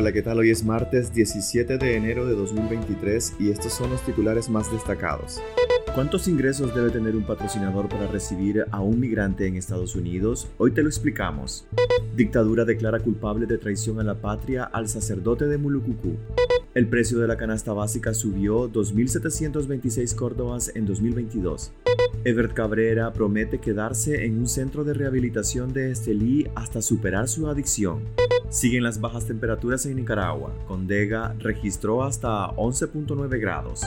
Hola, ¿qué tal? Hoy es martes 17 de enero de 2023 y estos son los titulares más destacados. ¿Cuántos ingresos debe tener un patrocinador para recibir a un migrante en Estados Unidos? Hoy te lo explicamos. Dictadura declara culpable de traición a la patria al sacerdote de Mulucucú. El precio de la canasta básica subió 2.726 córdobas en 2022. Everett Cabrera promete quedarse en un centro de rehabilitación de Estelí hasta superar su adicción. Siguen las bajas temperaturas en Nicaragua. Condega registró hasta 11.9 grados.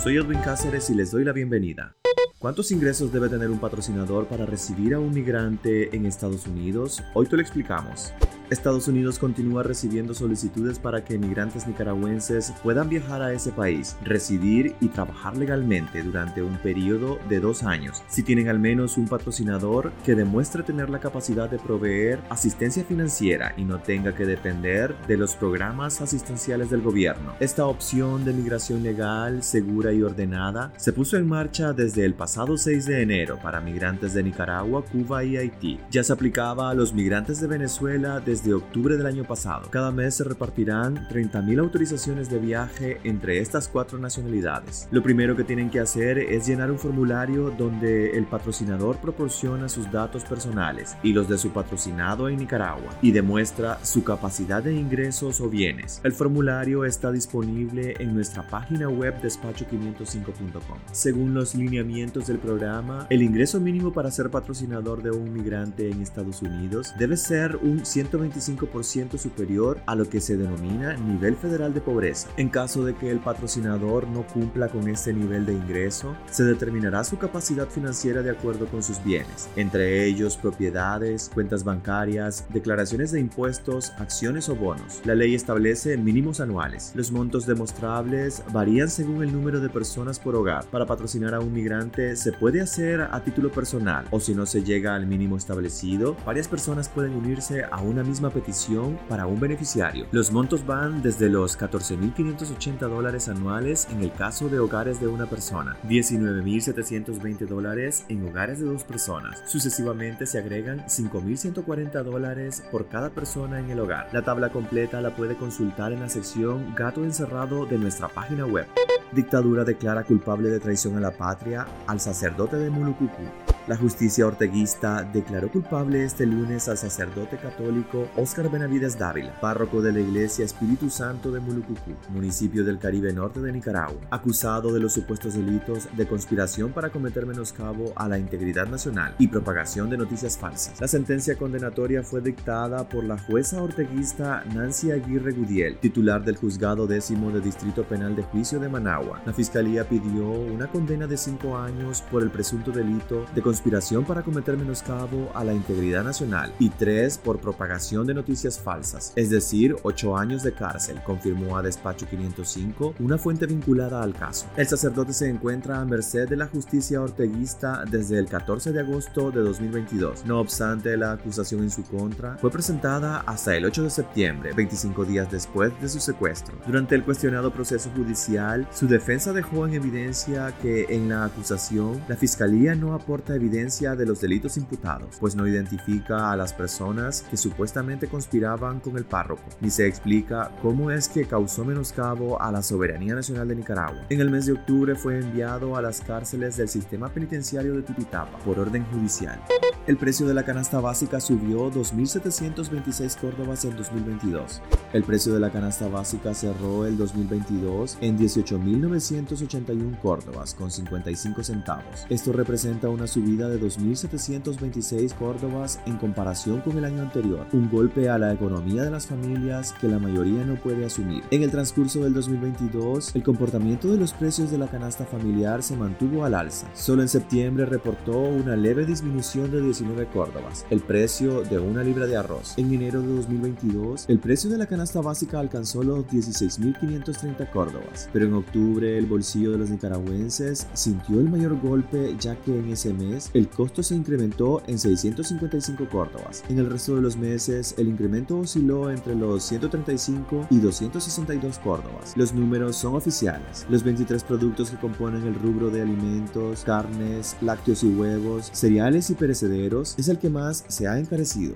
Soy Edwin Cáceres y les doy la bienvenida. ¿Cuántos ingresos debe tener un patrocinador para recibir a un migrante en Estados Unidos? Hoy te lo explicamos. Estados Unidos continúa recibiendo solicitudes para que migrantes nicaragüenses puedan viajar a ese país, residir y trabajar legalmente durante un periodo de dos años, si tienen al menos un patrocinador que demuestre tener la capacidad de proveer asistencia financiera y no tenga que depender de los programas asistenciales del gobierno. Esta opción de migración legal, segura y ordenada se puso en marcha desde el pasado 6 de enero para migrantes de Nicaragua, Cuba y Haití. Ya se aplicaba a los migrantes de Venezuela desde de octubre del año pasado. Cada mes se repartirán 30.000 autorizaciones de viaje entre estas cuatro nacionalidades. Lo primero que tienen que hacer es llenar un formulario donde el patrocinador proporciona sus datos personales y los de su patrocinado en Nicaragua y demuestra su capacidad de ingresos o bienes. El formulario está disponible en nuestra página web despacho505.com. Según los lineamientos del programa, el ingreso mínimo para ser patrocinador de un migrante en Estados Unidos debe ser un 120 25% superior a lo que se denomina nivel federal de pobreza. En caso de que el patrocinador no cumpla con este nivel de ingreso, se determinará su capacidad financiera de acuerdo con sus bienes, entre ellos propiedades, cuentas bancarias, declaraciones de impuestos, acciones o bonos. La ley establece mínimos anuales. Los montos demostrables varían según el número de personas por hogar. Para patrocinar a un migrante se puede hacer a título personal o si no se llega al mínimo establecido, varias personas pueden unirse a una misma petición para un beneficiario. Los montos van desde los 14.580 dólares anuales en el caso de hogares de una persona, 19.720 dólares en hogares de dos personas. Sucesivamente se agregan 5.140 dólares por cada persona en el hogar. La tabla completa la puede consultar en la sección Gato encerrado de nuestra página web. Dictadura declara culpable de traición a la patria sacerdote de Mulucucú. La justicia orteguista declaró culpable este lunes al sacerdote católico Óscar Benavides Dávila, párroco de la iglesia Espíritu Santo de Mulucucú, municipio del Caribe Norte de Nicaragua, acusado de los supuestos delitos de conspiración para cometer menoscabo a la integridad nacional y propagación de noticias falsas. La sentencia condenatoria fue dictada por la jueza orteguista Nancy Aguirre Gudiel, titular del juzgado décimo de Distrito Penal de Juicio de Managua. La fiscalía pidió una condena de cinco años por el presunto delito de conspiración conspiración para cometer menoscabo a la integridad nacional y tres por propagación de noticias falsas, es decir, ocho años de cárcel, confirmó a Despacho 505 una fuente vinculada al caso. El sacerdote se encuentra a merced de la justicia orteguista desde el 14 de agosto de 2022. No obstante, la acusación en su contra fue presentada hasta el 8 de septiembre, 25 días después de su secuestro. Durante el cuestionado proceso judicial, su defensa dejó en evidencia que en la acusación la fiscalía no aporta evidencia evidencia de los delitos imputados, pues no identifica a las personas que supuestamente conspiraban con el párroco, ni se explica cómo es que causó menoscabo a la soberanía nacional de Nicaragua. En el mes de octubre fue enviado a las cárceles del sistema penitenciario de Tipitapa por orden judicial. El precio de la canasta básica subió 2.726 córdobas en 2022. El precio de la canasta básica cerró el 2022 en 18.981 córdobas con 55 centavos. Esto representa una subida de 2.726 córdobas en comparación con el año anterior, un golpe a la economía de las familias que la mayoría no puede asumir. En el transcurso del 2022, el comportamiento de los precios de la canasta familiar se mantuvo al alza. Solo en septiembre reportó una leve disminución de 19 córdobas, el precio de una libra de arroz. En enero de 2022, el precio de la canasta básica alcanzó los 16.530 córdobas, pero en octubre el bolsillo de los nicaragüenses sintió el mayor golpe ya que en ese mes el costo se incrementó en 655 córdobas. En el resto de los meses, el incremento osciló entre los 135 y 262 córdobas. Los números son oficiales. Los 23 productos que componen el rubro de alimentos, carnes, lácteos y huevos, cereales y perecederos es el que más se ha encarecido.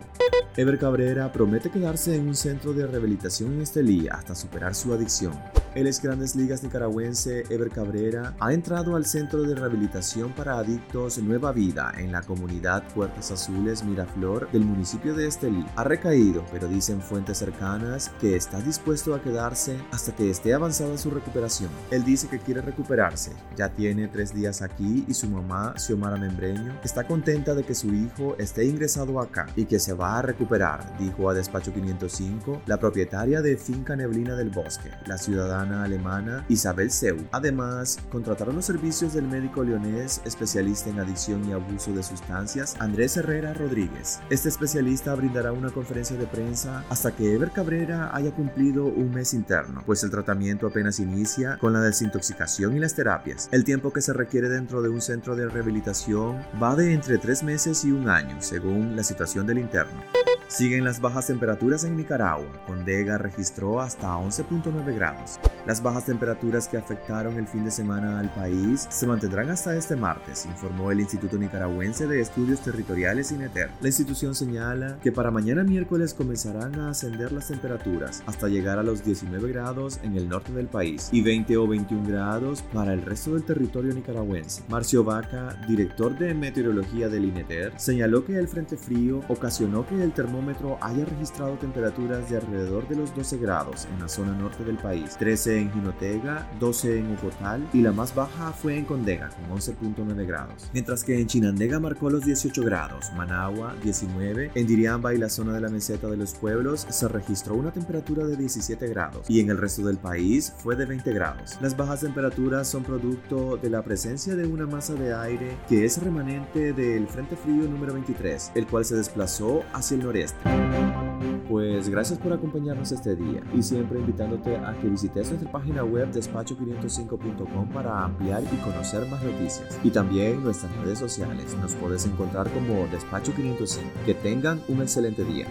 Ever Cabrera promete quedarse en un centro de rehabilitación en Estelí hasta superar su adicción. El ex Grandes Ligas nicaragüense Ever Cabrera ha entrado al Centro de Rehabilitación para Adictos Nueva Vida en la comunidad Puertas Azules Miraflor del municipio de Estelí. Ha recaído, pero dicen fuentes cercanas que está dispuesto a quedarse hasta que esté avanzada su recuperación. Él dice que quiere recuperarse. Ya tiene tres días aquí y su mamá, Xiomara Membreño, está contenta de que su hijo esté ingresado acá y que se va a recuperar, dijo a Despacho 505 la propietaria de Finca Neblina del Bosque, la ciudadana alemana Isabel Seu. Además, contrataron los servicios del médico leonés especialista en adicción y abuso de sustancias, Andrés Herrera Rodríguez. Este especialista brindará una conferencia de prensa hasta que Ever Cabrera haya cumplido un mes interno, pues el tratamiento apenas inicia con la desintoxicación y las terapias. El tiempo que se requiere dentro de un centro de rehabilitación va de entre tres meses y un año, según la situación del interno. Siguen las bajas temperaturas en Nicaragua. Condega registró hasta 11.9 grados. Las bajas temperaturas que afectaron el fin de semana al país se mantendrán hasta este martes, informó el Instituto Nicaragüense de Estudios Territoriales INETER. La institución señala que para mañana miércoles comenzarán a ascender las temperaturas hasta llegar a los 19 grados en el norte del país y 20 o 21 grados para el resto del territorio nicaragüense. Marcio Vaca, director de meteorología del INETER, señaló que el frente frío ocasionó que el termómetro haya registrado temperaturas de alrededor de los 12 grados en la zona norte del país, 13 en Jinotega, 12 en Ocotal y la más baja fue en Condega con 11.9 grados. Mientras que en Chinandega marcó los 18 grados, Managua 19, en Diriamba y la zona de la meseta de los pueblos se registró una temperatura de 17 grados y en el resto del país fue de 20 grados. Las bajas temperaturas son producto de la presencia de una masa de aire que es remanente del Frente Frío número 23, el cual se desplazó hacia el noreste. Pues gracias por acompañarnos este día y siempre invitándote a que visites nuestra página web despacho505.com para ampliar y conocer más noticias. Y también nuestras redes sociales. Nos puedes encontrar como Despacho 505. Que tengan un excelente día.